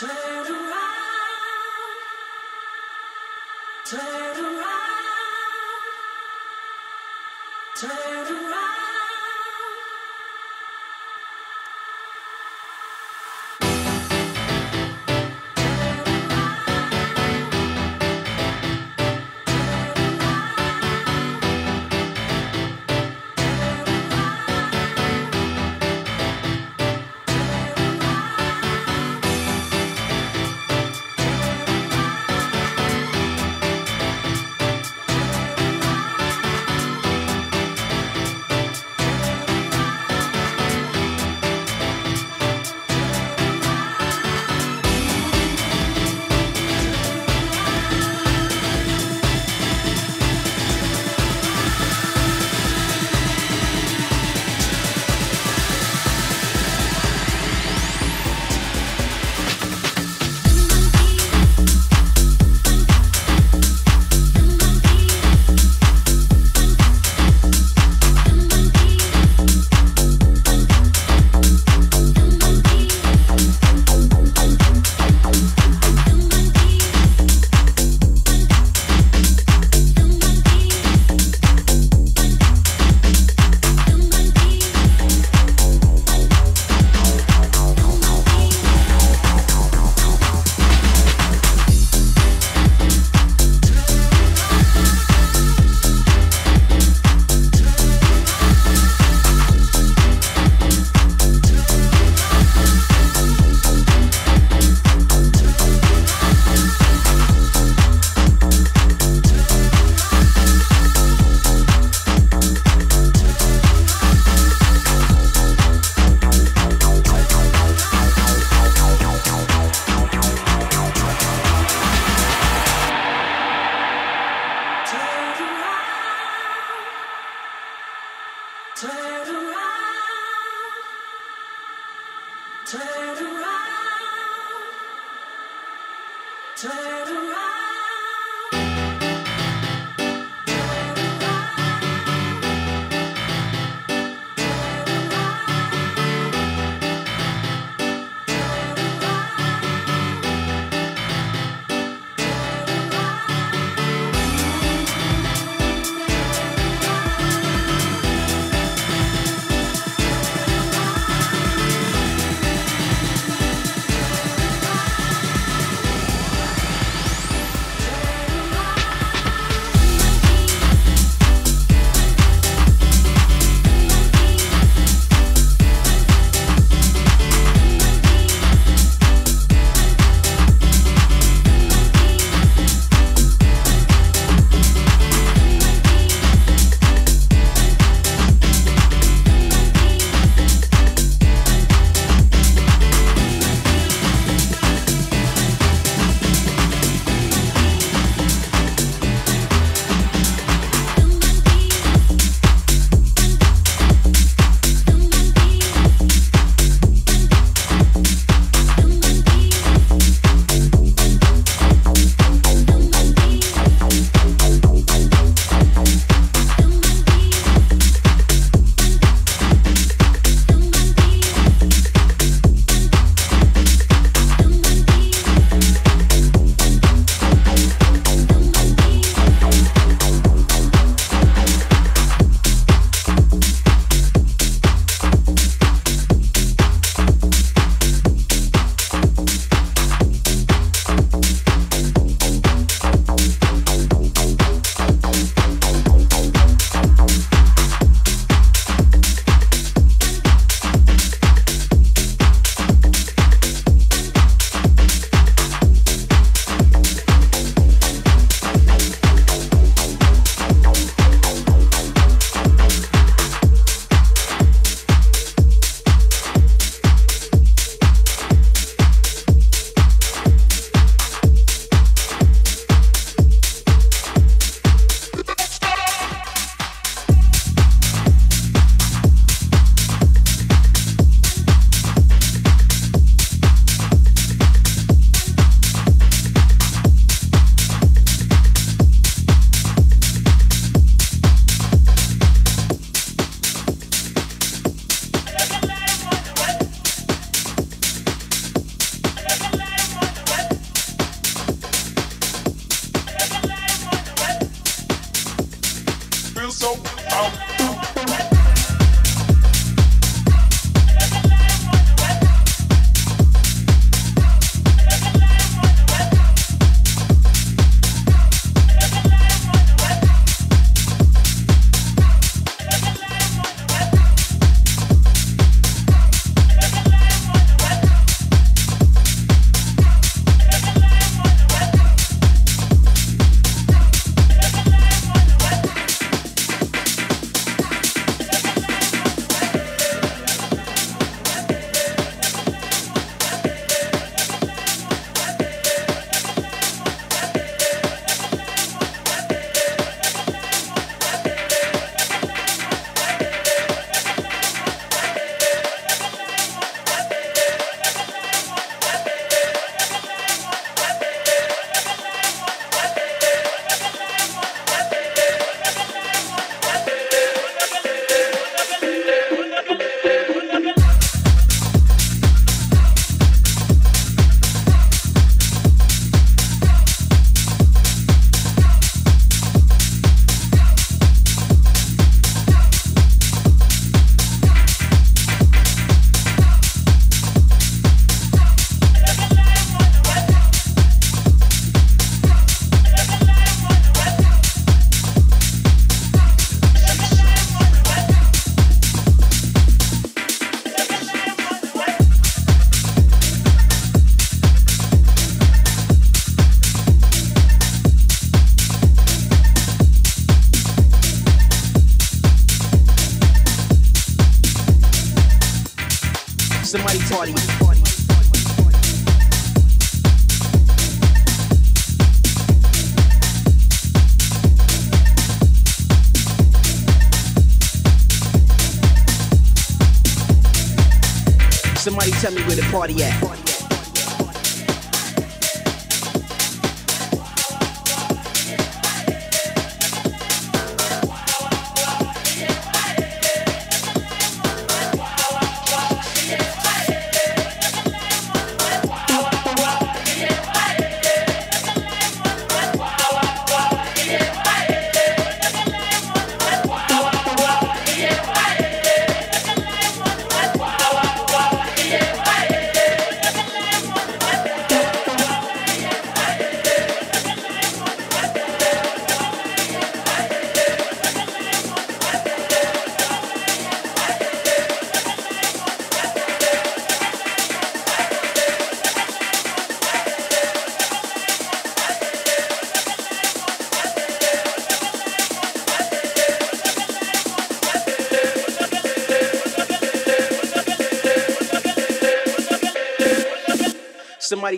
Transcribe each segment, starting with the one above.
Turn around. Turn around. Turn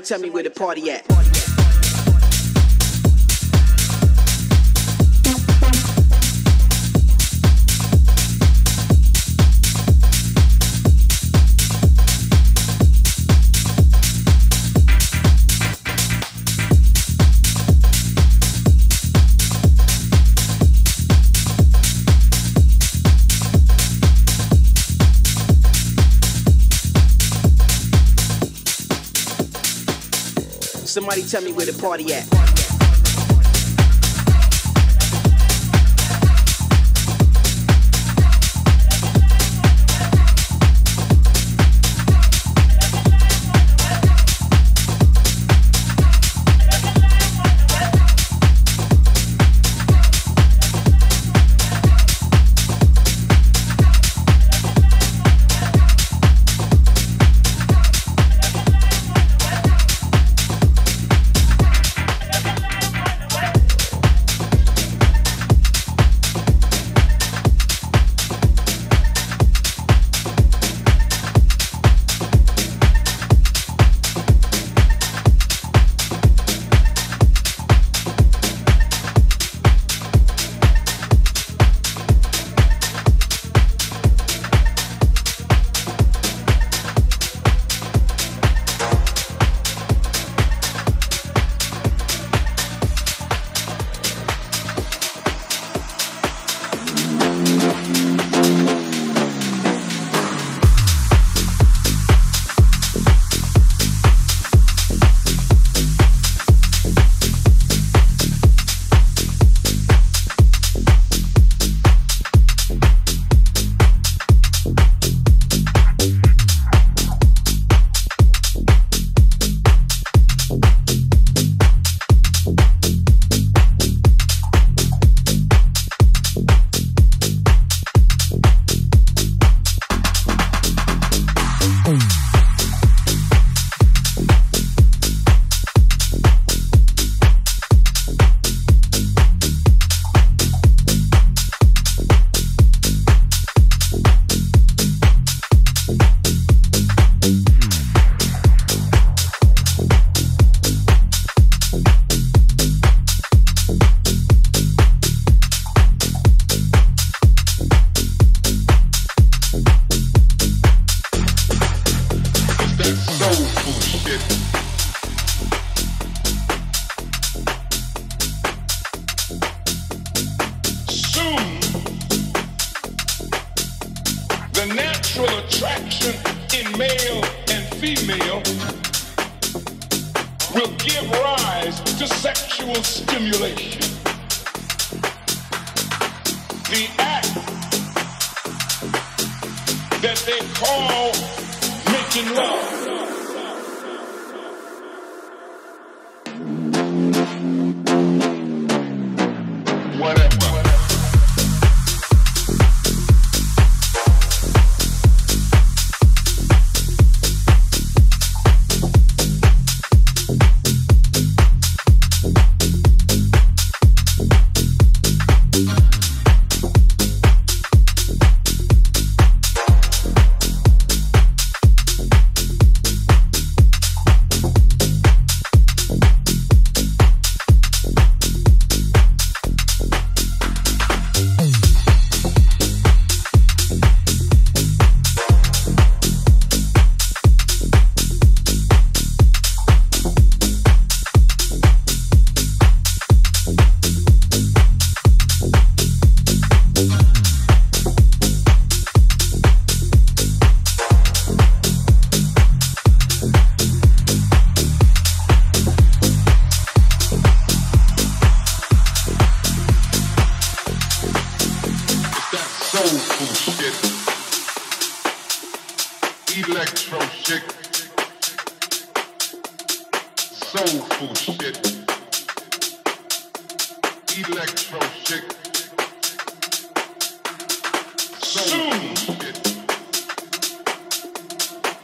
Tell me where the party at. Somebody tell me where the party at.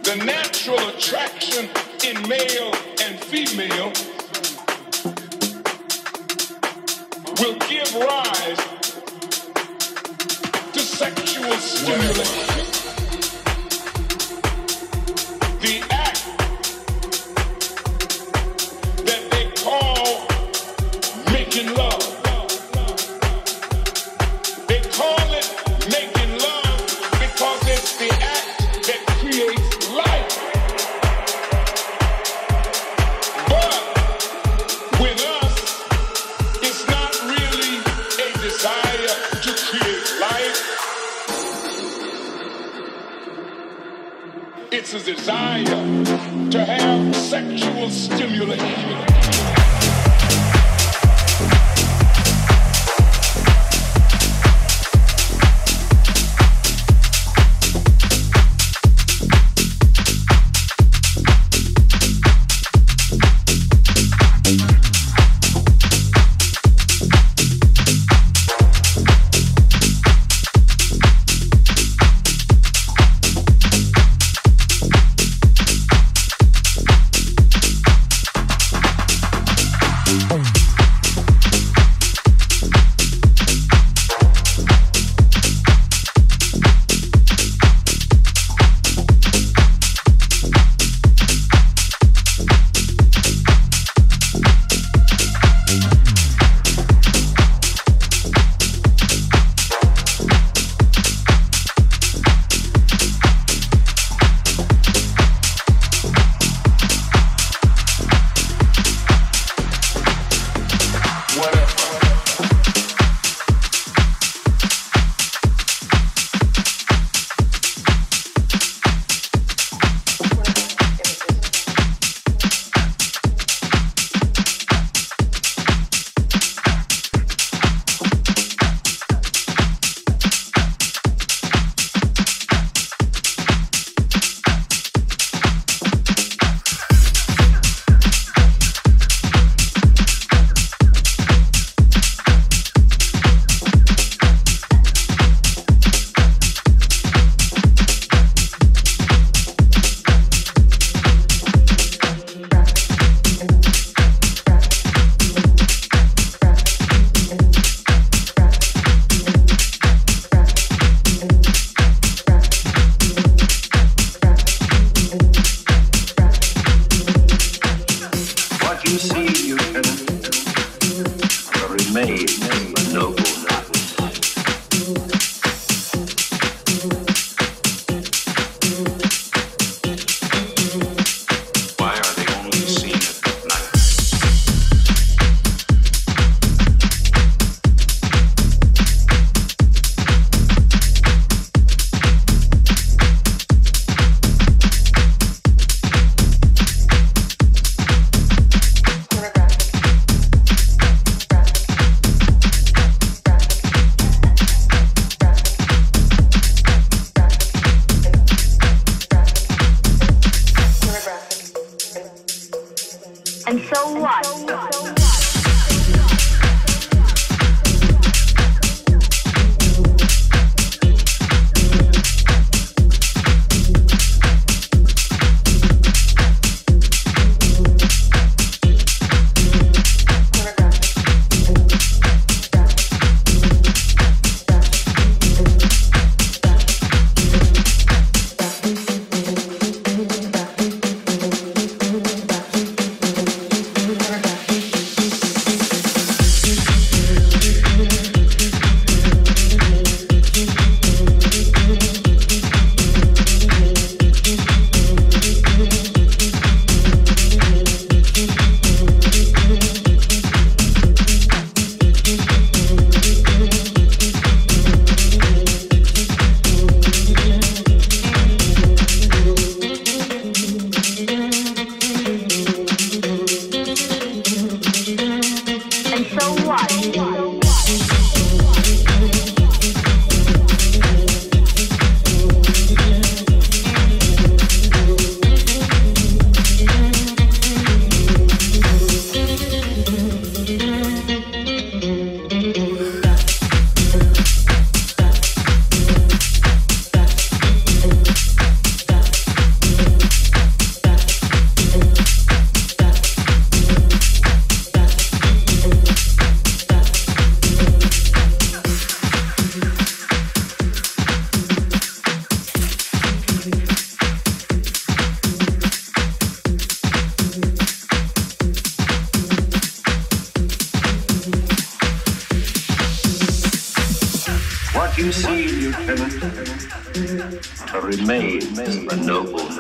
the natural attraction in male and female will give rise to sexual stimulation.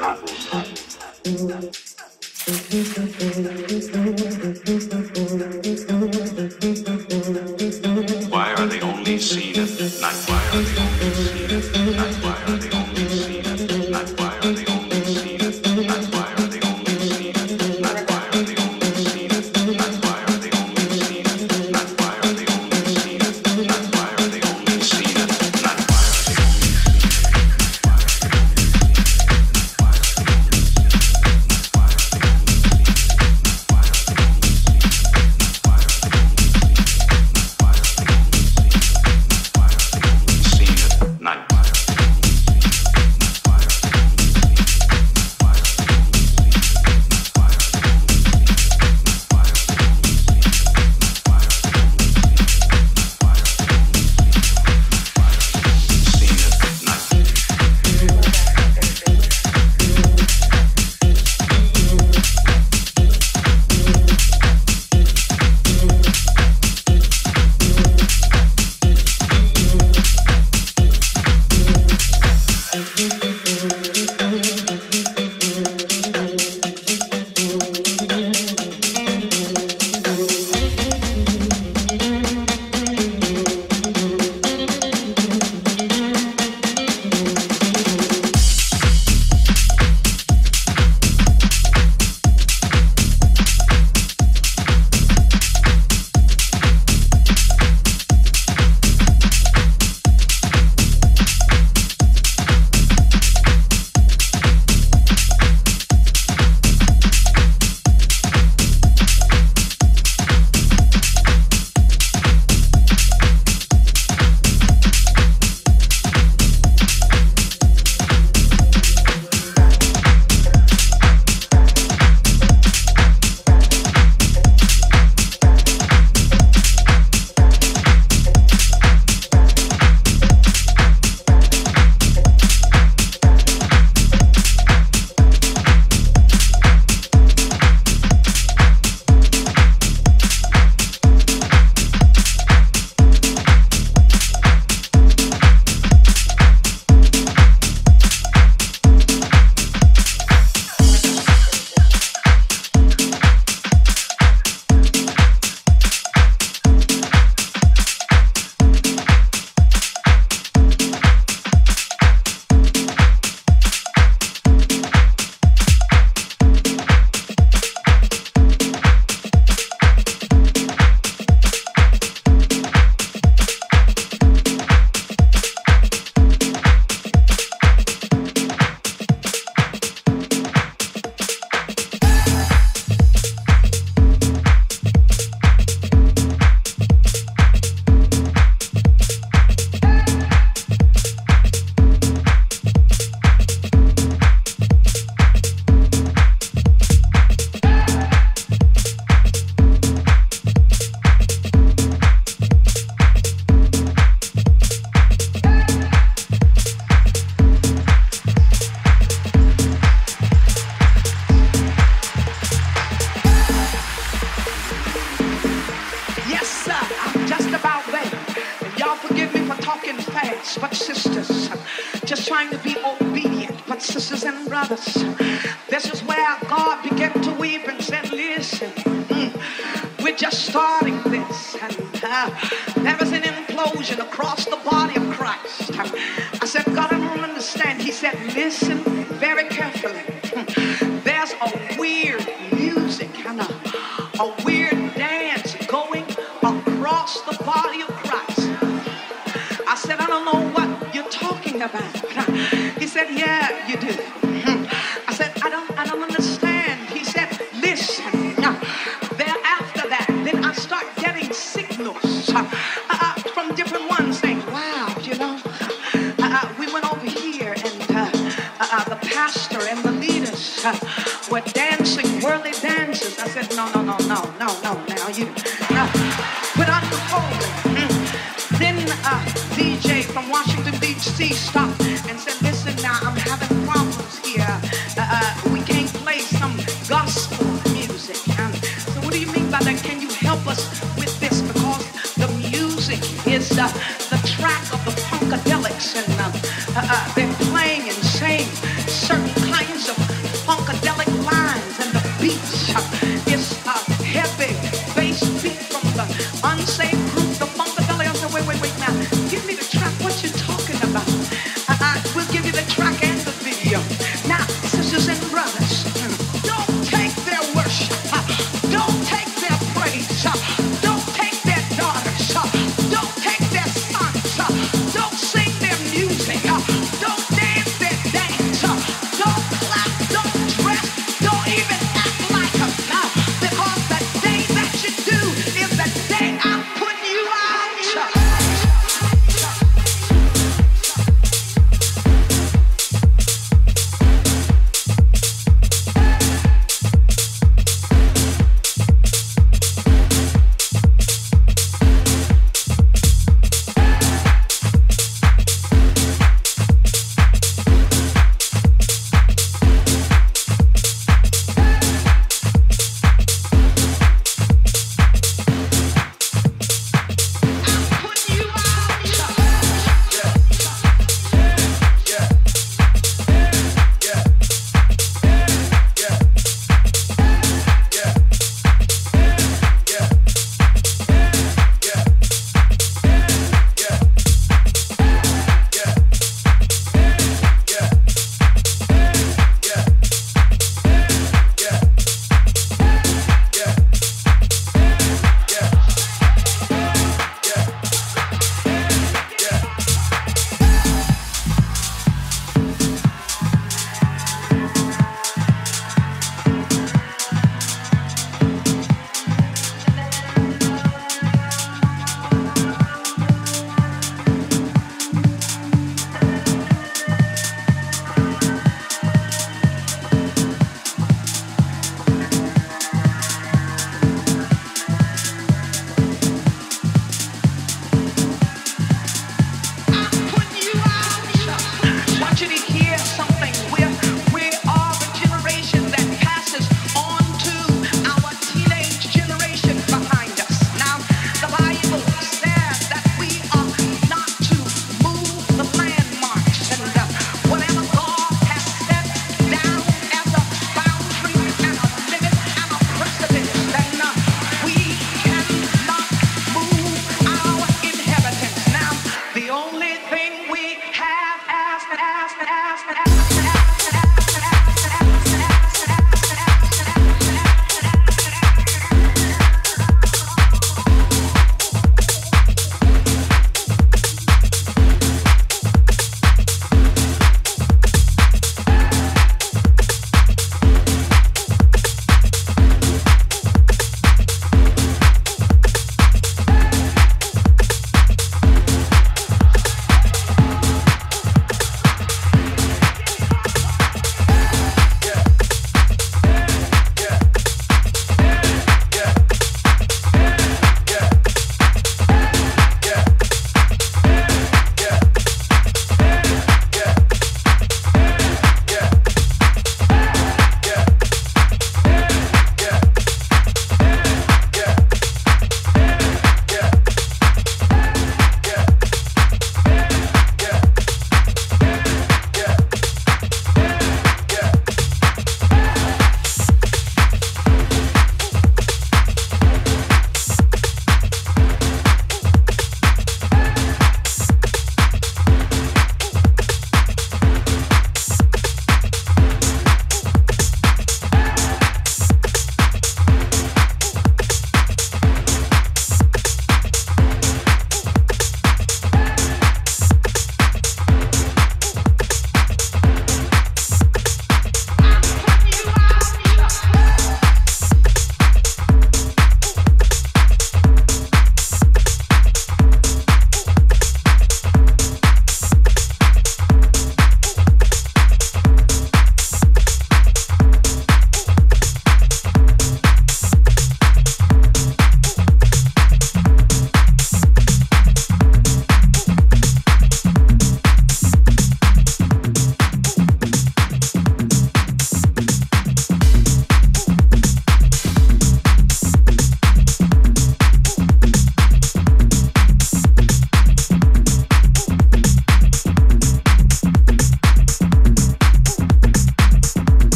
Thank you. help us with this because the music is uh, the track of the funkadelics and uh, uh, uh